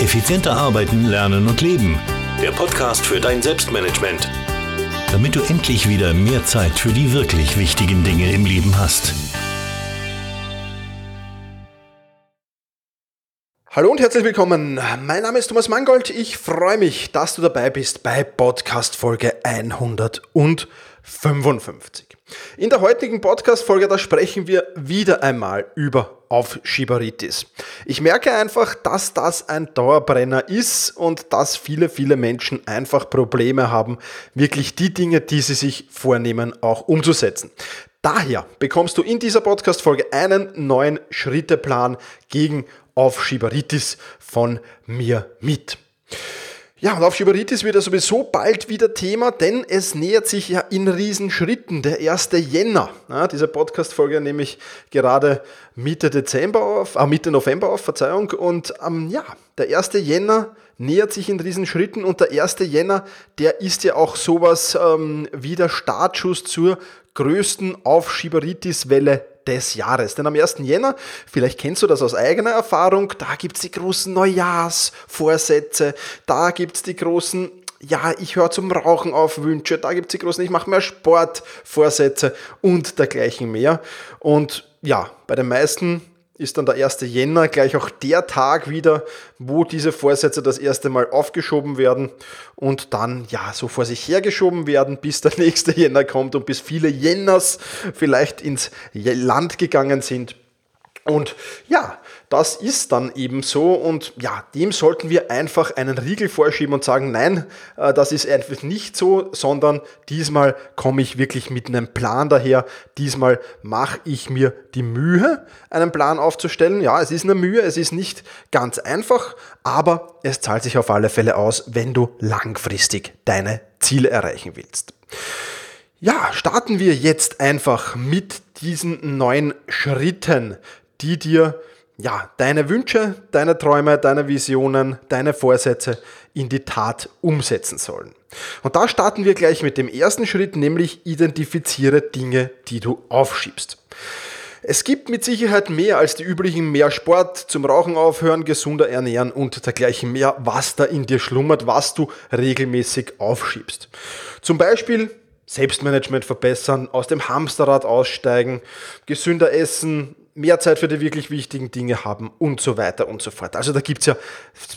Effizienter arbeiten, lernen und leben. Der Podcast für dein Selbstmanagement. Damit du endlich wieder mehr Zeit für die wirklich wichtigen Dinge im Leben hast. Hallo und herzlich willkommen. Mein Name ist Thomas Mangold. Ich freue mich, dass du dabei bist bei Podcast Folge 155. In der heutigen Podcast-Folge, da sprechen wir wieder einmal über Aufschieberitis. Ich merke einfach, dass das ein Dauerbrenner ist und dass viele, viele Menschen einfach Probleme haben, wirklich die Dinge, die sie sich vornehmen, auch umzusetzen. Daher bekommst du in dieser Podcast-Folge einen neuen Schritteplan gegen Aufschieberitis von mir mit. Ja, und Aufschieberitis wird ja sowieso bald wieder Thema, denn es nähert sich ja in Riesenschritten der 1. Jänner. Ja, diese Podcast-Folge nehme ich gerade Mitte Dezember auf, äh, Mitte November auf, Verzeihung. Und ähm, ja, der 1. Jänner nähert sich in Riesenschritten und der 1. Jänner, der ist ja auch sowas ähm, wie der Startschuss zur größten Aufschieberitis-Welle des Jahres. Denn am 1. Jänner, vielleicht kennst du das aus eigener Erfahrung, da gibt es die großen Neujahrsvorsätze, da gibt es die großen ja, ich höre zum Rauchen auf Wünsche, da gibt es die großen, ich mache mehr Sport, Vorsätze und dergleichen mehr. Und ja, bei den meisten ist dann der 1. Jänner gleich auch der Tag wieder, wo diese Vorsätze das erste Mal aufgeschoben werden und dann ja so vor sich hergeschoben werden, bis der nächste Jänner kommt und bis viele Jänners vielleicht ins Land gegangen sind. Und ja, das ist dann eben so und ja, dem sollten wir einfach einen Riegel vorschieben und sagen, nein, äh, das ist einfach nicht so, sondern diesmal komme ich wirklich mit einem Plan daher. Diesmal mache ich mir die Mühe, einen Plan aufzustellen. Ja, es ist eine Mühe, es ist nicht ganz einfach, aber es zahlt sich auf alle Fälle aus, wenn du langfristig deine Ziele erreichen willst. Ja, starten wir jetzt einfach mit diesen neuen Schritten, die dir ja, deine Wünsche, deine Träume, deine Visionen, deine Vorsätze in die Tat umsetzen sollen. Und da starten wir gleich mit dem ersten Schritt, nämlich identifiziere Dinge, die du aufschiebst. Es gibt mit Sicherheit mehr als die üblichen mehr Sport, zum Rauchen aufhören, gesunder ernähren und dergleichen mehr, was da in dir schlummert, was du regelmäßig aufschiebst. Zum Beispiel Selbstmanagement verbessern, aus dem Hamsterrad aussteigen, gesünder essen, mehr Zeit für die wirklich wichtigen Dinge haben und so weiter und so fort. Also da gibt es ja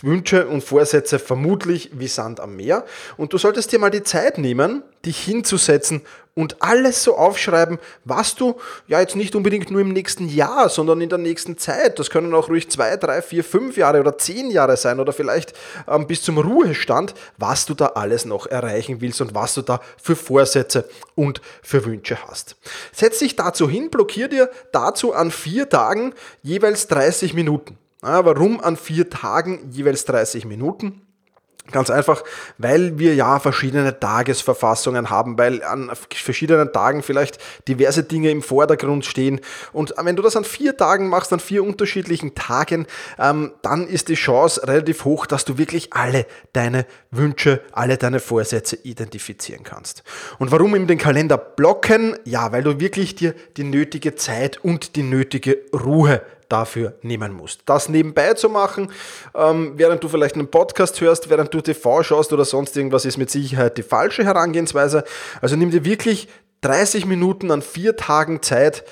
Wünsche und Vorsätze vermutlich wie Sand am Meer. Und du solltest dir mal die Zeit nehmen, dich hinzusetzen und alles so aufschreiben, was du ja jetzt nicht unbedingt nur im nächsten Jahr, sondern in der nächsten Zeit, das können auch ruhig zwei, drei, vier, fünf Jahre oder zehn Jahre sein oder vielleicht ähm, bis zum Ruhestand, was du da alles noch erreichen willst und was du da für Vorsätze und für Wünsche hast. Setz dich dazu hin, blockier dir dazu an vier Tagen jeweils 30 Minuten. Warum an vier Tagen jeweils 30 Minuten? Ganz einfach, weil wir ja verschiedene Tagesverfassungen haben, weil an verschiedenen Tagen vielleicht diverse Dinge im Vordergrund stehen. Und wenn du das an vier Tagen machst, an vier unterschiedlichen Tagen, ähm, dann ist die Chance relativ hoch, dass du wirklich alle deine Wünsche, alle deine Vorsätze identifizieren kannst. Und warum in den Kalender blocken? Ja, weil du wirklich dir die nötige Zeit und die nötige Ruhe dafür nehmen musst. Das nebenbei zu machen, ähm, während du vielleicht einen Podcast hörst, während du TV schaust oder sonst irgendwas, ist mit Sicherheit die falsche Herangehensweise. Also nimm dir wirklich 30 Minuten an vier Tagen Zeit,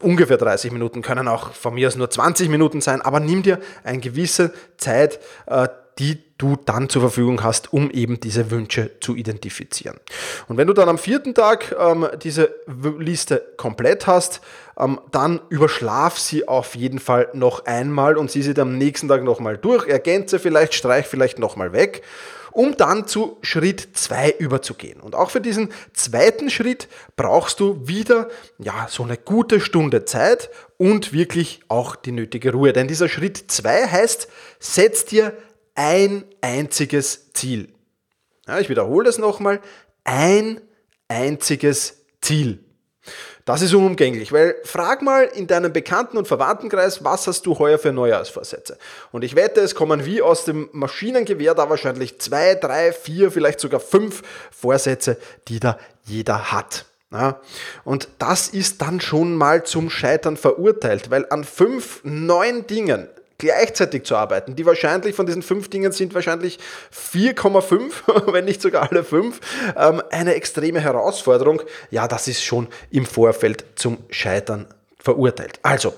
ungefähr 30 Minuten können auch von mir aus nur 20 Minuten sein, aber nimm dir eine gewisse Zeit, äh, die du dann zur Verfügung hast, um eben diese Wünsche zu identifizieren. Und wenn du dann am vierten Tag ähm, diese Liste komplett hast, ähm, dann überschlaf sie auf jeden Fall noch einmal und sieh sie dann am nächsten Tag nochmal durch, ergänze vielleicht, streich vielleicht nochmal weg um dann zu Schritt 2 überzugehen. Und auch für diesen zweiten Schritt brauchst du wieder ja, so eine gute Stunde Zeit und wirklich auch die nötige Ruhe. Denn dieser Schritt 2 heißt, setz dir ein einziges Ziel. Ja, ich wiederhole das nochmal. Ein einziges Ziel. Das ist unumgänglich, weil frag mal in deinem Bekannten- und Verwandtenkreis, was hast du heuer für Neujahrsvorsätze? Und ich wette, es kommen wie aus dem Maschinengewehr da wahrscheinlich zwei, drei, vier, vielleicht sogar fünf Vorsätze, die da jeder hat. Ja, und das ist dann schon mal zum Scheitern verurteilt, weil an fünf neuen Dingen gleichzeitig zu arbeiten, die wahrscheinlich von diesen fünf Dingen sind wahrscheinlich 4,5, wenn nicht sogar alle fünf, ähm, eine extreme Herausforderung. Ja, das ist schon im Vorfeld zum Scheitern verurteilt. Also,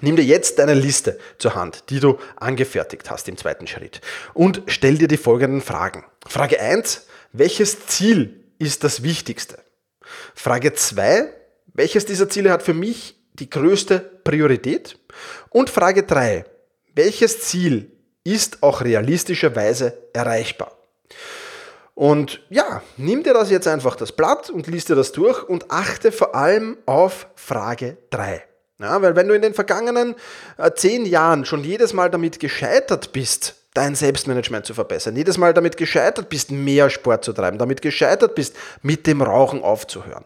Nimm dir jetzt deine Liste zur Hand, die du angefertigt hast im zweiten Schritt und stell dir die folgenden Fragen. Frage 1, welches Ziel ist das Wichtigste? Frage 2, welches dieser Ziele hat für mich die größte Priorität? Und Frage 3, welches Ziel ist auch realistischerweise erreichbar? Und ja, nimm dir das jetzt einfach das Blatt und liest dir das durch und achte vor allem auf Frage 3. Ja, weil wenn du in den vergangenen äh, zehn Jahren schon jedes Mal damit gescheitert bist, dein Selbstmanagement zu verbessern, jedes Mal damit gescheitert bist, mehr Sport zu treiben, damit gescheitert bist, mit dem Rauchen aufzuhören,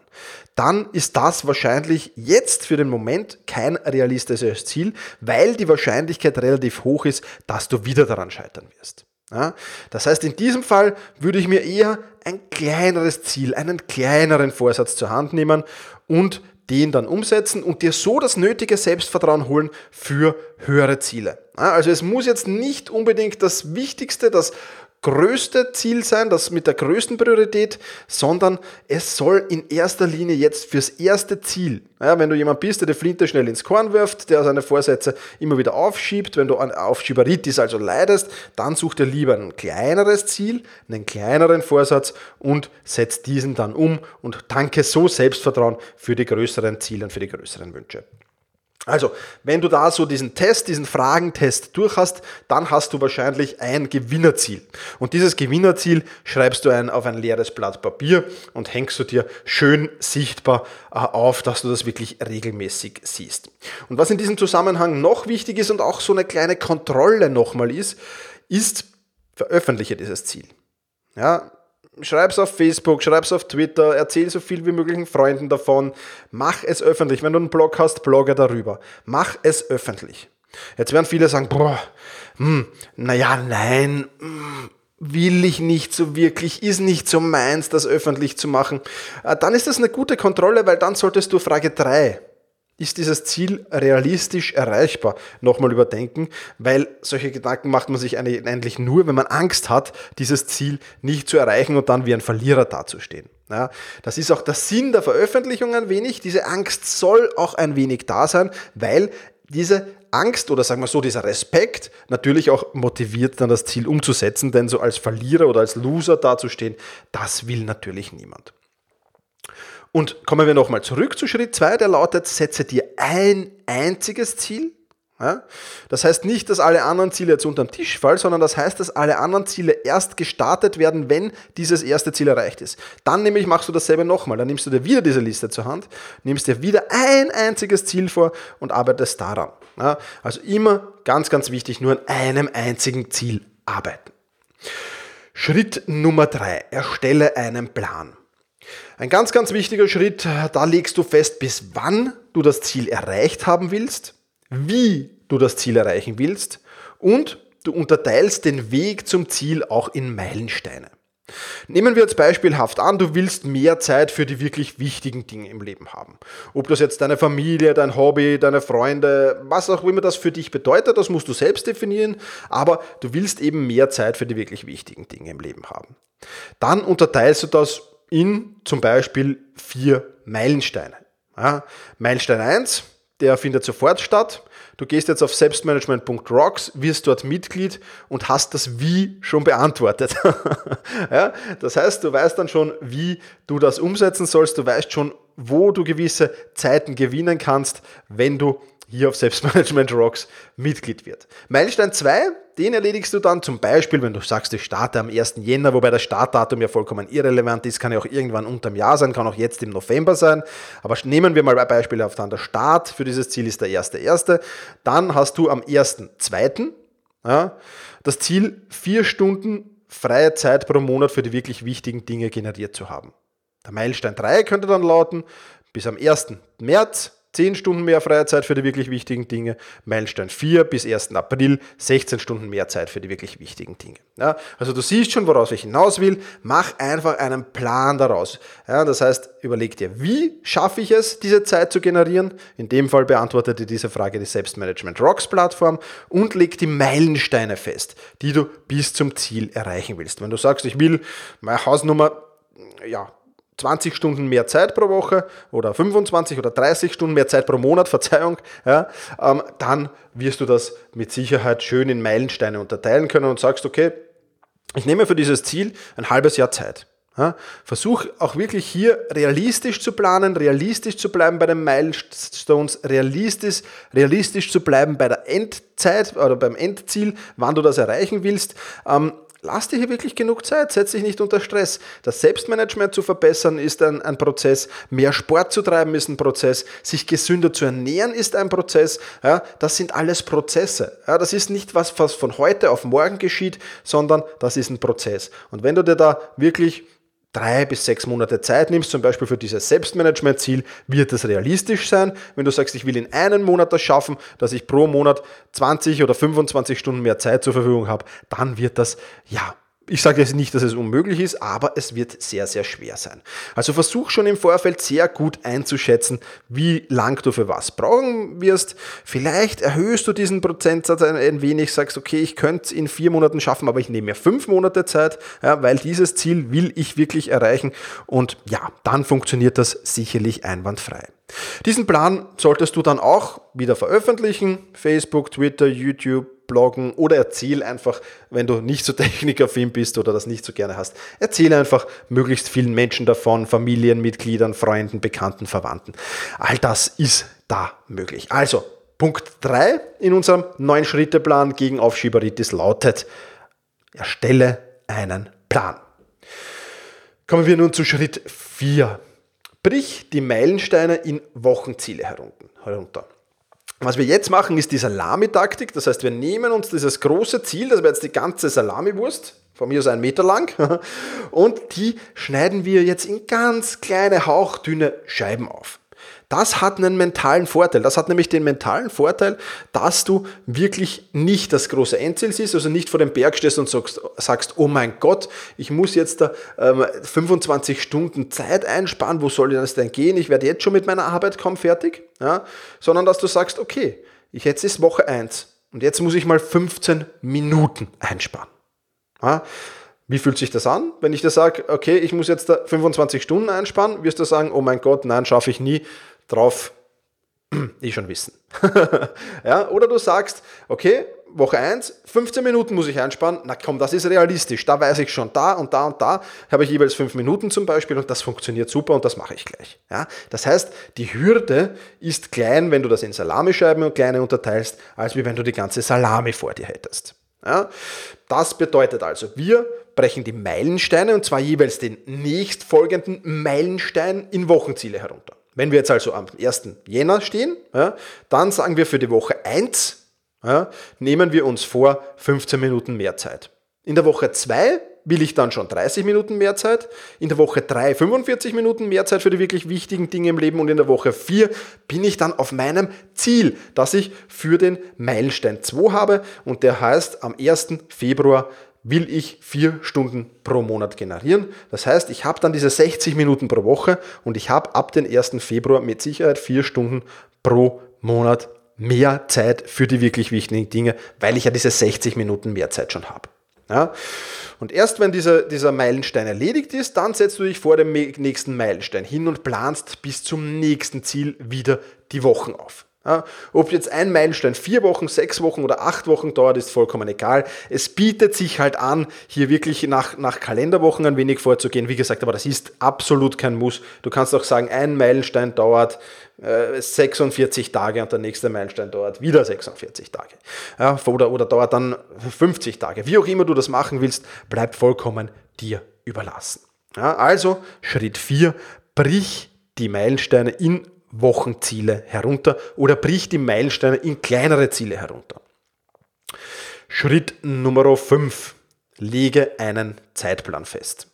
dann ist das wahrscheinlich jetzt für den Moment kein realistisches Ziel, weil die Wahrscheinlichkeit relativ hoch ist, dass du wieder daran scheitern wirst. Ja, das heißt, in diesem Fall würde ich mir eher ein kleineres Ziel, einen kleineren Vorsatz zur Hand nehmen und den dann umsetzen und dir so das nötige Selbstvertrauen holen für höhere Ziele. Also es muss jetzt nicht unbedingt das Wichtigste, das größte Ziel sein, das mit der größten Priorität, sondern es soll in erster Linie jetzt fürs erste Ziel, ja, wenn du jemand bist, der die Flinte schnell ins Korn wirft, der seine Vorsätze immer wieder aufschiebt, wenn du an Aufschieberitis also leidest, dann such dir lieber ein kleineres Ziel, einen kleineren Vorsatz und setz diesen dann um und tanke so Selbstvertrauen für die größeren Ziele und für die größeren Wünsche. Also, wenn du da so diesen Test, diesen Fragentest durch hast, dann hast du wahrscheinlich ein Gewinnerziel. Und dieses Gewinnerziel schreibst du ein auf ein leeres Blatt Papier und hängst du dir schön sichtbar äh, auf, dass du das wirklich regelmäßig siehst. Und was in diesem Zusammenhang noch wichtig ist und auch so eine kleine Kontrolle nochmal ist, ist, veröffentliche dieses Ziel. Ja, Schreib's auf Facebook, schreib's auf Twitter, erzähl so viel wie möglichen Freunden davon. Mach es öffentlich. Wenn du einen Blog hast, blogge darüber. Mach es öffentlich. Jetzt werden viele sagen, boah, hm, naja, nein, hm, will ich nicht so wirklich, ist nicht so meins, das öffentlich zu machen. Äh, dann ist das eine gute Kontrolle, weil dann solltest du Frage 3 ist dieses Ziel realistisch erreichbar? Nochmal überdenken, weil solche Gedanken macht man sich eigentlich nur, wenn man Angst hat, dieses Ziel nicht zu erreichen und dann wie ein Verlierer dazustehen. Ja, das ist auch der Sinn der Veröffentlichung ein wenig. Diese Angst soll auch ein wenig da sein, weil diese Angst oder sagen wir so, dieser Respekt natürlich auch motiviert, dann das Ziel umzusetzen, denn so als Verlierer oder als Loser dazustehen, das will natürlich niemand. Und kommen wir nochmal zurück zu Schritt 2, der lautet, setze dir ein einziges Ziel. Ja? Das heißt nicht, dass alle anderen Ziele jetzt unter den Tisch fallen, sondern das heißt, dass alle anderen Ziele erst gestartet werden, wenn dieses erste Ziel erreicht ist. Dann nämlich machst du dasselbe nochmal. Dann nimmst du dir wieder diese Liste zur Hand, nimmst dir wieder ein einziges Ziel vor und arbeitest daran. Ja? Also immer ganz, ganz wichtig, nur an einem einzigen Ziel arbeiten. Schritt Nummer 3. Erstelle einen Plan. Ein ganz, ganz wichtiger Schritt, da legst du fest, bis wann du das Ziel erreicht haben willst, wie du das Ziel erreichen willst und du unterteilst den Weg zum Ziel auch in Meilensteine. Nehmen wir jetzt beispielhaft an, du willst mehr Zeit für die wirklich wichtigen Dinge im Leben haben. Ob das jetzt deine Familie, dein Hobby, deine Freunde, was auch immer das für dich bedeutet, das musst du selbst definieren, aber du willst eben mehr Zeit für die wirklich wichtigen Dinge im Leben haben. Dann unterteilst du das in zum Beispiel vier Meilensteine. Ja, Meilenstein 1, der findet sofort statt. Du gehst jetzt auf selbstmanagement.rocks, wirst dort Mitglied und hast das Wie schon beantwortet. ja, das heißt, du weißt dann schon, wie du das umsetzen sollst. Du weißt schon, wo du gewisse Zeiten gewinnen kannst, wenn du hier auf Selbstmanagement Rocks Mitglied wird. Meilenstein 2, den erledigst du dann zum Beispiel, wenn du sagst, ich starte am 1. Jänner, wobei das Startdatum ja vollkommen irrelevant ist, kann ja auch irgendwann unterm Jahr sein, kann auch jetzt im November sein. Aber nehmen wir mal ein Beispiel auf dann. Der Start für dieses Ziel ist der 1.1. Dann hast du am 1.2. Ja, das Ziel, vier Stunden freie Zeit pro Monat für die wirklich wichtigen Dinge generiert zu haben. Der Meilenstein 3 könnte dann lauten, bis am 1. März 10 Stunden mehr freie Zeit für die wirklich wichtigen Dinge. Meilenstein 4 bis 1. April 16 Stunden mehr Zeit für die wirklich wichtigen Dinge. Ja, also du siehst schon, woraus ich hinaus will. Mach einfach einen Plan daraus. Ja, das heißt, überleg dir, wie schaffe ich es, diese Zeit zu generieren? In dem Fall beantwortet dir diese Frage die Selbstmanagement Rocks Plattform und leg die Meilensteine fest, die du bis zum Ziel erreichen willst. Wenn du sagst, ich will meine Hausnummer ja, 20 Stunden mehr Zeit pro Woche oder 25 oder 30 Stunden mehr Zeit pro Monat, Verzeihung, ja, ähm, dann wirst du das mit Sicherheit schön in Meilensteine unterteilen können und sagst, okay, ich nehme für dieses Ziel ein halbes Jahr Zeit. Ja, versuch auch wirklich hier realistisch zu planen, realistisch zu bleiben bei den Milestones, realistisch, realistisch zu bleiben bei der Endzeit oder beim Endziel, wann du das erreichen willst. Ähm, Lass dir hier wirklich genug Zeit, setz dich nicht unter Stress. Das Selbstmanagement zu verbessern ist ein, ein Prozess, mehr Sport zu treiben ist ein Prozess, sich gesünder zu ernähren ist ein Prozess. Ja, das sind alles Prozesse. Ja, das ist nicht was, was von heute auf morgen geschieht, sondern das ist ein Prozess. Und wenn du dir da wirklich drei bis sechs Monate Zeit nimmst, zum Beispiel für dieses Selbstmanagement-Ziel, wird das realistisch sein. Wenn du sagst, ich will in einem Monat das schaffen, dass ich pro Monat 20 oder 25 Stunden mehr Zeit zur Verfügung habe, dann wird das ja ich sage jetzt nicht, dass es unmöglich ist, aber es wird sehr, sehr schwer sein. Also versuch schon im Vorfeld sehr gut einzuschätzen, wie lang du für was brauchen wirst. Vielleicht erhöhst du diesen Prozentsatz ein wenig, sagst, okay, ich könnte es in vier Monaten schaffen, aber ich nehme mir fünf Monate Zeit, ja, weil dieses Ziel will ich wirklich erreichen. Und ja, dann funktioniert das sicherlich einwandfrei. Diesen Plan solltest du dann auch wieder veröffentlichen. Facebook, Twitter, YouTube, bloggen oder erzähl einfach, wenn du nicht so technikaffin bist oder das nicht so gerne hast, erzähle einfach möglichst vielen Menschen davon, Familienmitgliedern, Freunden, Bekannten, Verwandten. All das ist da möglich. Also, Punkt 3 in unserem neuen Schritteplan gegen Aufschieberitis lautet, erstelle einen Plan. Kommen wir nun zu Schritt 4. Brich die Meilensteine in Wochenziele herunter. Was wir jetzt machen, ist die Salamitaktik. Das heißt, wir nehmen uns dieses große Ziel, das wäre jetzt die ganze Salamiwurst, von mir aus ein Meter lang, und die schneiden wir jetzt in ganz kleine, hauchdünne Scheiben auf. Das hat einen mentalen Vorteil. Das hat nämlich den mentalen Vorteil, dass du wirklich nicht das große Endziel siehst, also nicht vor dem Berg stehst und sagst, sagst oh mein Gott, ich muss jetzt da ähm, 25 Stunden Zeit einsparen, wo soll das denn gehen? Ich werde jetzt schon mit meiner Arbeit kaum fertig. Ja? Sondern dass du sagst, okay, ich jetzt ist Woche 1 und jetzt muss ich mal 15 Minuten einsparen. Ja? Wie fühlt sich das an? Wenn ich dir sage, okay, ich muss jetzt da 25 Stunden einsparen, wirst du sagen, oh mein Gott, nein, schaffe ich nie drauf eh schon wissen. ja, oder du sagst, okay, Woche 1, 15 Minuten muss ich einspannen. Na komm, das ist realistisch. Da weiß ich schon, da und da und da habe ich jeweils 5 Minuten zum Beispiel und das funktioniert super und das mache ich gleich. Ja, das heißt, die Hürde ist klein, wenn du das in Salamischeiben und kleine unterteilst, als wie wenn du die ganze Salami vor dir hättest. Ja, das bedeutet also, wir brechen die Meilensteine und zwar jeweils den nächstfolgenden Meilenstein in Wochenziele herunter. Wenn wir jetzt also am 1. Jänner stehen, ja, dann sagen wir für die Woche 1, ja, nehmen wir uns vor 15 Minuten mehr Zeit. In der Woche 2 will ich dann schon 30 Minuten mehr Zeit, in der Woche 3 45 Minuten mehr Zeit für die wirklich wichtigen Dinge im Leben und in der Woche 4 bin ich dann auf meinem Ziel, das ich für den Meilenstein 2 habe und der heißt am 1. Februar will ich vier Stunden pro Monat generieren. Das heißt, ich habe dann diese 60 Minuten pro Woche und ich habe ab dem 1. Februar mit Sicherheit vier Stunden pro Monat mehr Zeit für die wirklich wichtigen Dinge, weil ich ja diese 60 Minuten mehr Zeit schon habe. Ja? Und erst wenn dieser, dieser Meilenstein erledigt ist, dann setzt du dich vor dem nächsten Meilenstein hin und planst bis zum nächsten Ziel wieder die Wochen auf. Ja, ob jetzt ein Meilenstein vier Wochen, sechs Wochen oder acht Wochen dauert, ist vollkommen egal. Es bietet sich halt an, hier wirklich nach, nach Kalenderwochen ein wenig vorzugehen. Wie gesagt, aber das ist absolut kein Muss. Du kannst auch sagen, ein Meilenstein dauert äh, 46 Tage und der nächste Meilenstein dauert wieder 46 Tage. Ja, oder, oder dauert dann 50 Tage. Wie auch immer du das machen willst, bleibt vollkommen dir überlassen. Ja, also Schritt 4, brich die Meilensteine in Wochenziele herunter oder bricht die Meilensteine in kleinere Ziele herunter. Schritt Nummer 5. Lege einen Zeitplan fest.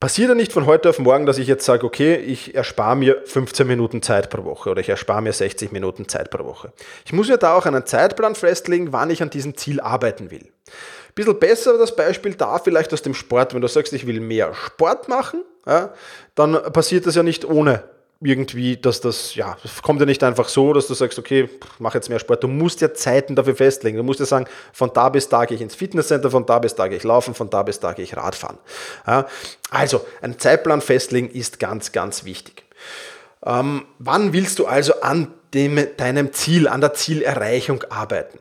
passiert ja nicht von heute auf morgen, dass ich jetzt sage, okay, ich erspare mir 15 Minuten Zeit pro Woche oder ich erspare mir 60 Minuten Zeit pro Woche. Ich muss ja da auch einen Zeitplan festlegen, wann ich an diesem Ziel arbeiten will. Ein bisschen besser das Beispiel da vielleicht aus dem Sport. Wenn du sagst, ich will mehr Sport machen, ja, dann passiert das ja nicht ohne irgendwie, dass das, ja, das kommt ja nicht einfach so, dass du sagst, okay, mach jetzt mehr Sport. Du musst ja Zeiten dafür festlegen. Du musst ja sagen, von da bis da gehe ich ins Fitnesscenter, von da bis da gehe ich laufen, von da bis da gehe ich Radfahren. Ja, also, ein Zeitplan festlegen ist ganz, ganz wichtig. Ähm, wann willst du also an dem, deinem Ziel, an der Zielerreichung arbeiten?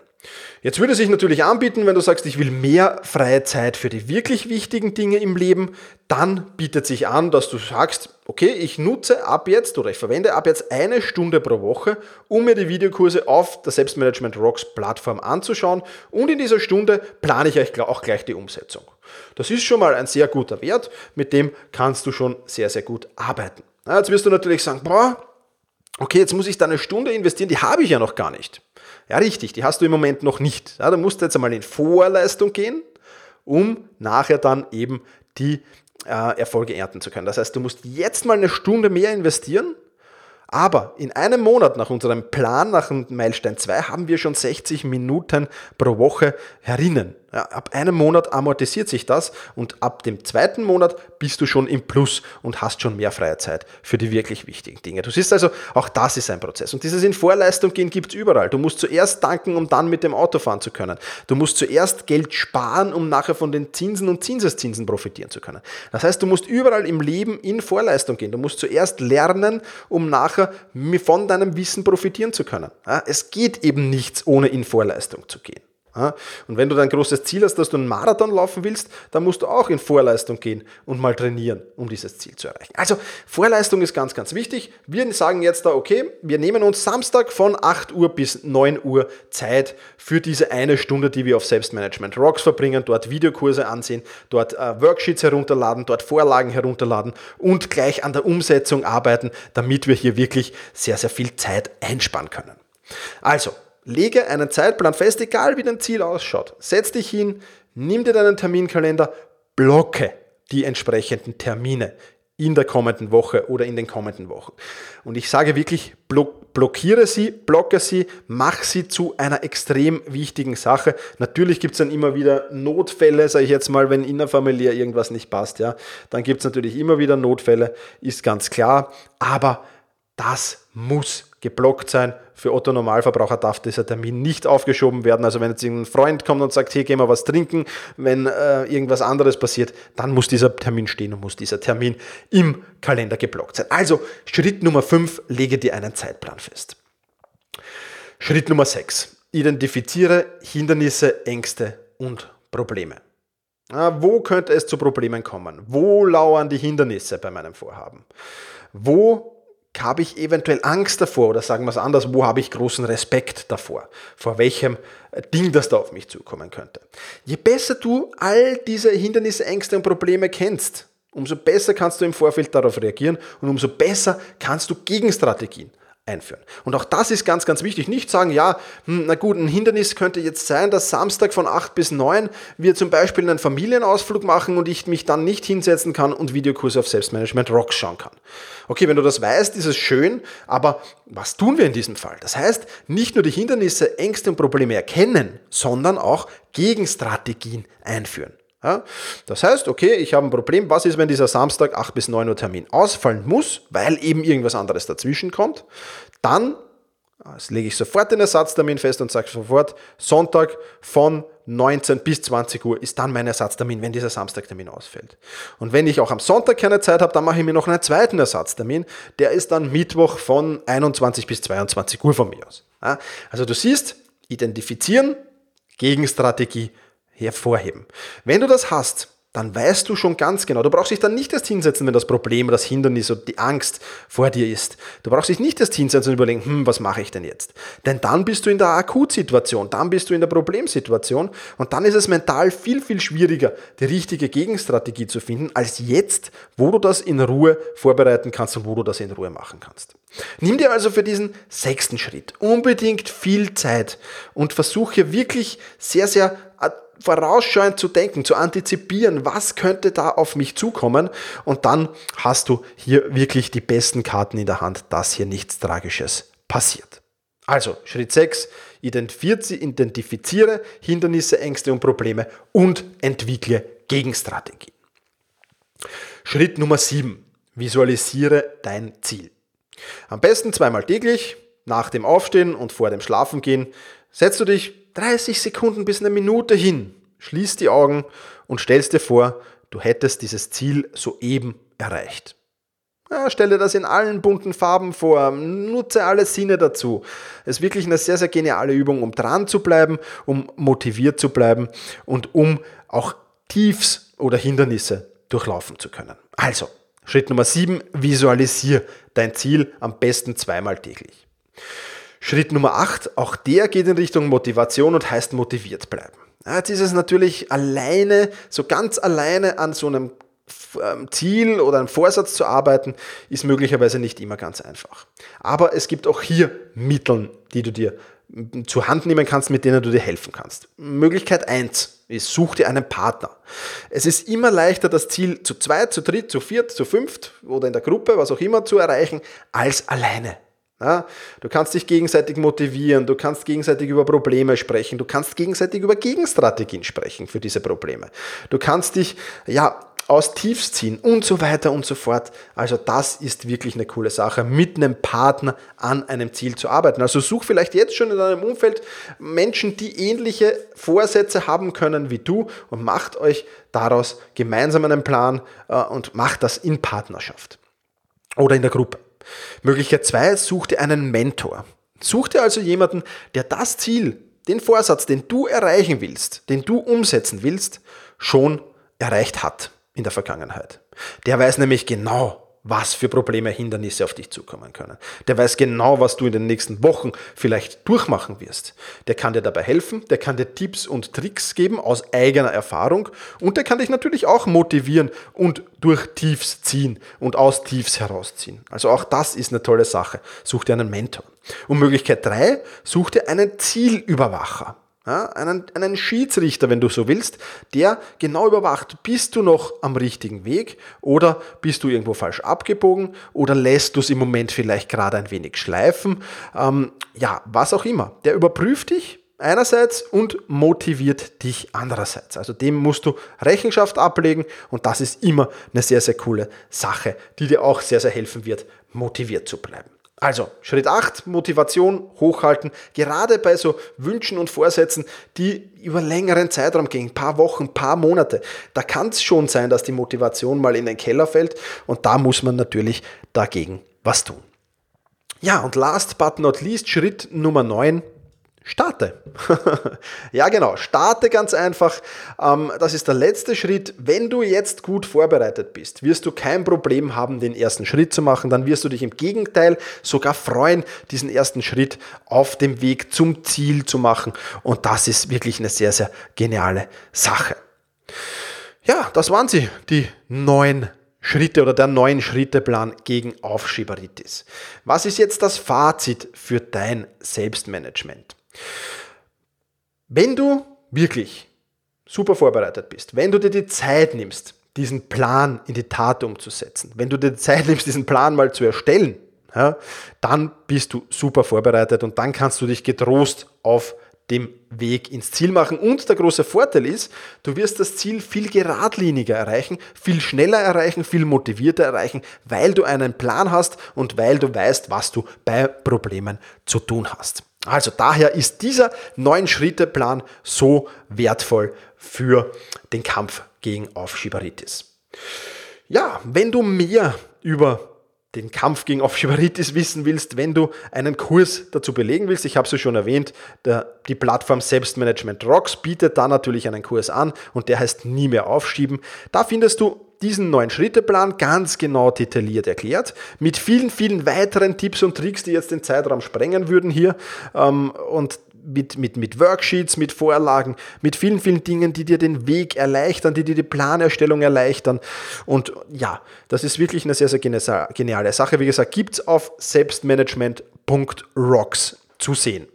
Jetzt würde sich natürlich anbieten, wenn du sagst, ich will mehr freie Zeit für die wirklich wichtigen Dinge im Leben, dann bietet sich an, dass du sagst, okay, ich nutze ab jetzt oder ich verwende ab jetzt eine Stunde pro Woche, um mir die Videokurse auf der Selbstmanagement Rocks Plattform anzuschauen und in dieser Stunde plane ich euch auch gleich die Umsetzung. Das ist schon mal ein sehr guter Wert, mit dem kannst du schon sehr, sehr gut arbeiten. Jetzt wirst du natürlich sagen, boah, okay, jetzt muss ich da eine Stunde investieren, die habe ich ja noch gar nicht. Ja, richtig, die hast du im Moment noch nicht. Ja, da musst du jetzt einmal in Vorleistung gehen, um nachher dann eben die äh, Erfolge ernten zu können. Das heißt, du musst jetzt mal eine Stunde mehr investieren, aber in einem Monat nach unserem Plan, nach dem Meilenstein 2, haben wir schon 60 Minuten pro Woche herinnen. Ja, ab einem Monat amortisiert sich das und ab dem zweiten Monat bist du schon im Plus und hast schon mehr freie Zeit für die wirklich wichtigen Dinge. Du siehst also, auch das ist ein Prozess. Und dieses in Vorleistung gehen gibt es überall. Du musst zuerst danken, um dann mit dem Auto fahren zu können. Du musst zuerst Geld sparen, um nachher von den Zinsen und Zinseszinsen profitieren zu können. Das heißt, du musst überall im Leben in Vorleistung gehen. Du musst zuerst lernen, um nachher von deinem Wissen profitieren zu können. Ja, es geht eben nichts, ohne in Vorleistung zu gehen. Und wenn du dein großes Ziel hast, dass du einen Marathon laufen willst, dann musst du auch in Vorleistung gehen und mal trainieren, um dieses Ziel zu erreichen. Also Vorleistung ist ganz, ganz wichtig. Wir sagen jetzt da, okay, wir nehmen uns Samstag von 8 Uhr bis 9 Uhr Zeit für diese eine Stunde, die wir auf Selbstmanagement Rocks verbringen, dort Videokurse ansehen, dort äh, Worksheets herunterladen, dort Vorlagen herunterladen und gleich an der Umsetzung arbeiten, damit wir hier wirklich sehr, sehr viel Zeit einsparen können. Also, Lege einen Zeitplan fest, egal wie dein Ziel ausschaut. Setz dich hin, nimm dir deinen Terminkalender, blocke die entsprechenden Termine in der kommenden Woche oder in den kommenden Wochen. Und ich sage wirklich, blockiere sie, blocke sie, mach sie zu einer extrem wichtigen Sache. Natürlich gibt es dann immer wieder Notfälle, sage ich jetzt mal, wenn innerfamiliär irgendwas nicht passt, ja, dann gibt es natürlich immer wieder Notfälle, ist ganz klar, aber das muss geblockt sein. Für Otto Normalverbraucher darf dieser Termin nicht aufgeschoben werden. Also wenn jetzt ein Freund kommt und sagt, hier gehen wir was trinken, wenn äh, irgendwas anderes passiert, dann muss dieser Termin stehen und muss dieser Termin im Kalender geblockt sein. Also Schritt Nummer 5, lege dir einen Zeitplan fest. Schritt Nummer 6, identifiziere Hindernisse, Ängste und Probleme. Wo könnte es zu Problemen kommen? Wo lauern die Hindernisse bei meinem Vorhaben? Wo habe ich eventuell Angst davor oder sagen wir es anders, wo habe ich großen Respekt davor, vor welchem äh, Ding das da auf mich zukommen könnte. Je besser du all diese Hindernisse, Ängste und Probleme kennst, umso besser kannst du im Vorfeld darauf reagieren und umso besser kannst du Gegenstrategien einführen. Und auch das ist ganz, ganz wichtig. Nicht sagen, ja, hm, na gut, ein Hindernis könnte jetzt sein, dass Samstag von 8 bis 9 wir zum Beispiel einen Familienausflug machen und ich mich dann nicht hinsetzen kann und Videokurse auf Selbstmanagement Rocks schauen kann. Okay, wenn du das weißt, ist es schön, aber was tun wir in diesem Fall? Das heißt, nicht nur die Hindernisse, Ängste und Probleme erkennen, sondern auch Gegenstrategien einführen. Ja? Das heißt, okay, ich habe ein Problem. Was ist, wenn dieser Samstag 8 bis 9 Uhr Termin ausfallen muss, weil eben irgendwas anderes dazwischen kommt? Dann das lege ich sofort den Ersatztermin fest und sage sofort, Sonntag von 19 bis 20 Uhr ist dann mein Ersatztermin, wenn dieser Samstagtermin ausfällt. Und wenn ich auch am Sonntag keine Zeit habe, dann mache ich mir noch einen zweiten Ersatztermin. Der ist dann Mittwoch von 21 bis 22 Uhr von mir aus. Also du siehst, identifizieren, Gegenstrategie, hervorheben. Wenn du das hast, dann weißt du schon ganz genau, du brauchst dich dann nicht erst hinsetzen, wenn das Problem, das Hindernis oder die Angst vor dir ist. Du brauchst dich nicht erst hinsetzen und überlegen, hm, was mache ich denn jetzt? Denn dann bist du in der Akutsituation, dann bist du in der Problemsituation und dann ist es mental viel, viel schwieriger, die richtige Gegenstrategie zu finden, als jetzt, wo du das in Ruhe vorbereiten kannst und wo du das in Ruhe machen kannst. Nimm dir also für diesen sechsten Schritt unbedingt viel Zeit und versuche wirklich sehr, sehr vorausschauend zu denken, zu antizipieren, was könnte da auf mich zukommen und dann hast du hier wirklich die besten Karten in der Hand, dass hier nichts Tragisches passiert. Also Schritt 6, identifiziere Hindernisse, Ängste und Probleme und entwickle Gegenstrategien. Schritt Nummer 7, visualisiere dein Ziel. Am besten zweimal täglich, nach dem Aufstehen und vor dem Schlafengehen, setzt du dich 30 Sekunden bis eine Minute hin, schließt die Augen und stellst dir vor, du hättest dieses Ziel soeben erreicht. Ja, stell dir das in allen bunten Farben vor, nutze alle Sinne dazu. Es ist wirklich eine sehr, sehr geniale Übung, um dran zu bleiben, um motiviert zu bleiben und um auch Tiefs oder Hindernisse durchlaufen zu können. Also, Schritt Nummer 7, visualisier dein Ziel am besten zweimal täglich. Schritt Nummer 8, auch der geht in Richtung Motivation und heißt motiviert bleiben. Jetzt ist es natürlich alleine, so ganz alleine an so einem ähm, Ziel oder einem Vorsatz zu arbeiten, ist möglicherweise nicht immer ganz einfach. Aber es gibt auch hier Mittel, die du dir zur Hand nehmen kannst, mit denen du dir helfen kannst. Möglichkeit 1 ist, such dir einen Partner. Es ist immer leichter, das Ziel zu zweit, zu dritt, zu viert, zu fünft oder in der Gruppe, was auch immer, zu erreichen, als alleine. Ja, du kannst dich gegenseitig motivieren, du kannst gegenseitig über Probleme sprechen, du kannst gegenseitig über Gegenstrategien sprechen für diese Probleme. Du kannst dich ja aus Tiefs ziehen und so weiter und so fort. Also das ist wirklich eine coole Sache, mit einem Partner an einem Ziel zu arbeiten. Also such vielleicht jetzt schon in deinem Umfeld Menschen, die ähnliche Vorsätze haben können wie du und macht euch daraus gemeinsam einen Plan äh, und macht das in Partnerschaft oder in der Gruppe. Möglichkeit 2, such dir einen Mentor. Such dir also jemanden, der das Ziel, den Vorsatz, den du erreichen willst, den du umsetzen willst, schon erreicht hat in der Vergangenheit. Der weiß nämlich genau, was für Probleme, Hindernisse auf dich zukommen können. Der weiß genau, was du in den nächsten Wochen vielleicht durchmachen wirst. Der kann dir dabei helfen, der kann dir Tipps und Tricks geben aus eigener Erfahrung und der kann dich natürlich auch motivieren und durch Tiefs ziehen und aus Tiefs herausziehen. Also auch das ist eine tolle Sache. Such dir einen Mentor. Und Möglichkeit drei: such dir einen Zielüberwacher ja, einen, einen Schiedsrichter, wenn du so willst, der genau überwacht, bist du noch am richtigen Weg oder bist du irgendwo falsch abgebogen oder lässt du es im Moment vielleicht gerade ein wenig schleifen. Ähm, ja, was auch immer. Der überprüft dich einerseits und motiviert dich andererseits. Also dem musst du Rechenschaft ablegen und das ist immer eine sehr, sehr coole Sache, die dir auch sehr, sehr helfen wird, motiviert zu bleiben. Also, Schritt 8, Motivation hochhalten. Gerade bei so Wünschen und Vorsätzen, die über längeren Zeitraum gehen, paar Wochen, paar Monate, da kann es schon sein, dass die Motivation mal in den Keller fällt und da muss man natürlich dagegen was tun. Ja, und last but not least, Schritt Nummer 9, Starte. ja, genau. Starte ganz einfach. Ähm, das ist der letzte Schritt. Wenn du jetzt gut vorbereitet bist, wirst du kein Problem haben, den ersten Schritt zu machen. Dann wirst du dich im Gegenteil sogar freuen, diesen ersten Schritt auf dem Weg zum Ziel zu machen. Und das ist wirklich eine sehr, sehr geniale Sache. Ja, das waren sie, die neun Schritte oder der neuen Schritteplan gegen Aufschieberitis. Was ist jetzt das Fazit für dein Selbstmanagement? Wenn du wirklich super vorbereitet bist, wenn du dir die Zeit nimmst, diesen Plan in die Tat umzusetzen, wenn du dir die Zeit nimmst, diesen Plan mal zu erstellen, ja, dann bist du super vorbereitet und dann kannst du dich getrost auf dem Weg ins Ziel machen. Und der große Vorteil ist, du wirst das Ziel viel geradliniger erreichen, viel schneller erreichen, viel motivierter erreichen, weil du einen Plan hast und weil du weißt, was du bei Problemen zu tun hast. Also daher ist dieser neun-Schritte-Plan so wertvoll für den Kampf gegen Aufschieberitis. Ja, wenn du mehr über den Kampf gegen Aufschieberitis wissen willst, wenn du einen Kurs dazu belegen willst, ich habe es ja schon erwähnt, der, die Plattform Selbstmanagement Rocks bietet da natürlich einen Kurs an und der heißt Nie mehr aufschieben. Da findest du diesen neuen Schritteplan ganz genau detailliert erklärt, mit vielen, vielen weiteren Tipps und Tricks, die jetzt den Zeitraum sprengen würden hier ähm, und mit, mit, mit Worksheets, mit Vorlagen, mit vielen, vielen Dingen, die dir den Weg erleichtern, die dir die Planerstellung erleichtern. Und ja, das ist wirklich eine sehr, sehr geniale Sache. Wie gesagt, gibt es auf selbstmanagement.rocks zu sehen.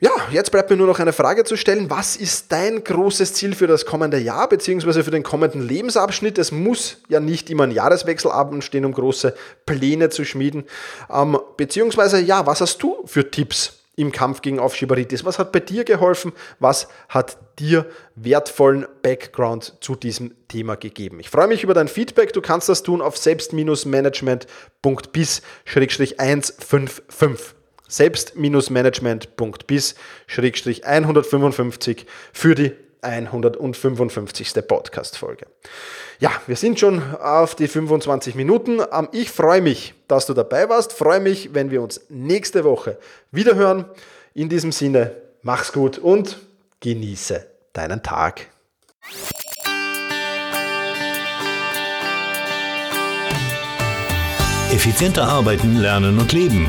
Ja, jetzt bleibt mir nur noch eine Frage zu stellen. Was ist dein großes Ziel für das kommende Jahr bzw. für den kommenden Lebensabschnitt? Es muss ja nicht immer ein Jahreswechsel anstehen, um große Pläne zu schmieden. Ähm, beziehungsweise, ja, was hast du für Tipps im Kampf gegen Aufschieberitis? Was hat bei dir geholfen? Was hat dir wertvollen Background zu diesem Thema gegeben? Ich freue mich über dein Feedback. Du kannst das tun auf selbst-management.bis-155 selbst-management.bis-155 für die 155. Podcast-Folge. Ja, wir sind schon auf die 25 Minuten. Ähm, ich freue mich, dass du dabei warst. Freue mich, wenn wir uns nächste Woche wieder hören. In diesem Sinne, mach's gut und genieße deinen Tag. Effizienter arbeiten, lernen und leben